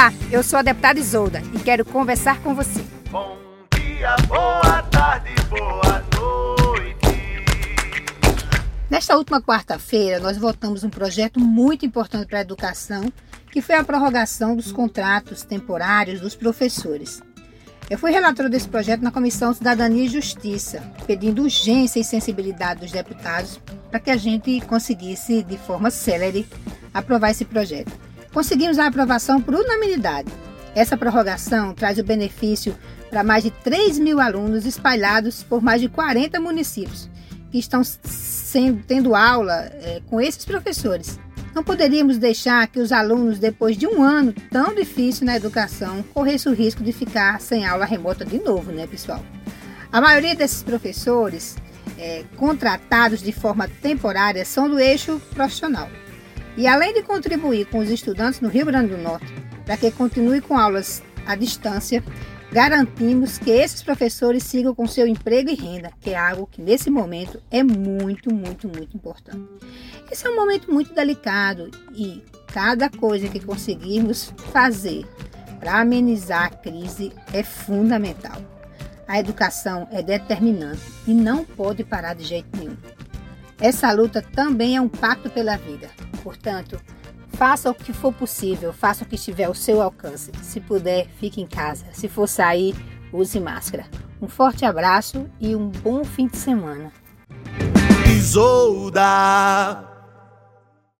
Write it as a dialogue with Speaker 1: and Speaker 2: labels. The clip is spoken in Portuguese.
Speaker 1: Olá, eu sou a deputada Isolda e quero conversar com você.
Speaker 2: Bom dia, boa tarde, boa noite.
Speaker 1: Nesta última quarta-feira, nós votamos um projeto muito importante para a educação, que foi a prorrogação dos contratos temporários dos professores. Eu fui relatora desse projeto na Comissão Cidadania e Justiça, pedindo urgência e sensibilidade dos deputados para que a gente conseguisse, de forma célere, aprovar esse projeto. Conseguimos a aprovação por unanimidade. Essa prorrogação traz o benefício para mais de 3 mil alunos espalhados por mais de 40 municípios, que estão sendo, tendo aula é, com esses professores. Não poderíamos deixar que os alunos, depois de um ano tão difícil na educação, corressem o risco de ficar sem aula remota de novo, né, pessoal? A maioria desses professores é, contratados de forma temporária são do eixo profissional. E além de contribuir com os estudantes no Rio Grande do Norte para que continue com aulas à distância, garantimos que esses professores sigam com seu emprego e renda, que é algo que nesse momento é muito, muito, muito importante. Esse é um momento muito delicado e cada coisa que conseguirmos fazer para amenizar a crise é fundamental. A educação é determinante e não pode parar de jeito nenhum. Essa luta também é um pacto pela vida. Portanto, faça o que for possível, faça o que estiver ao seu alcance. Se puder, fique em casa. Se for sair, use máscara. Um forte abraço e um bom fim de semana.
Speaker 2: Isolda.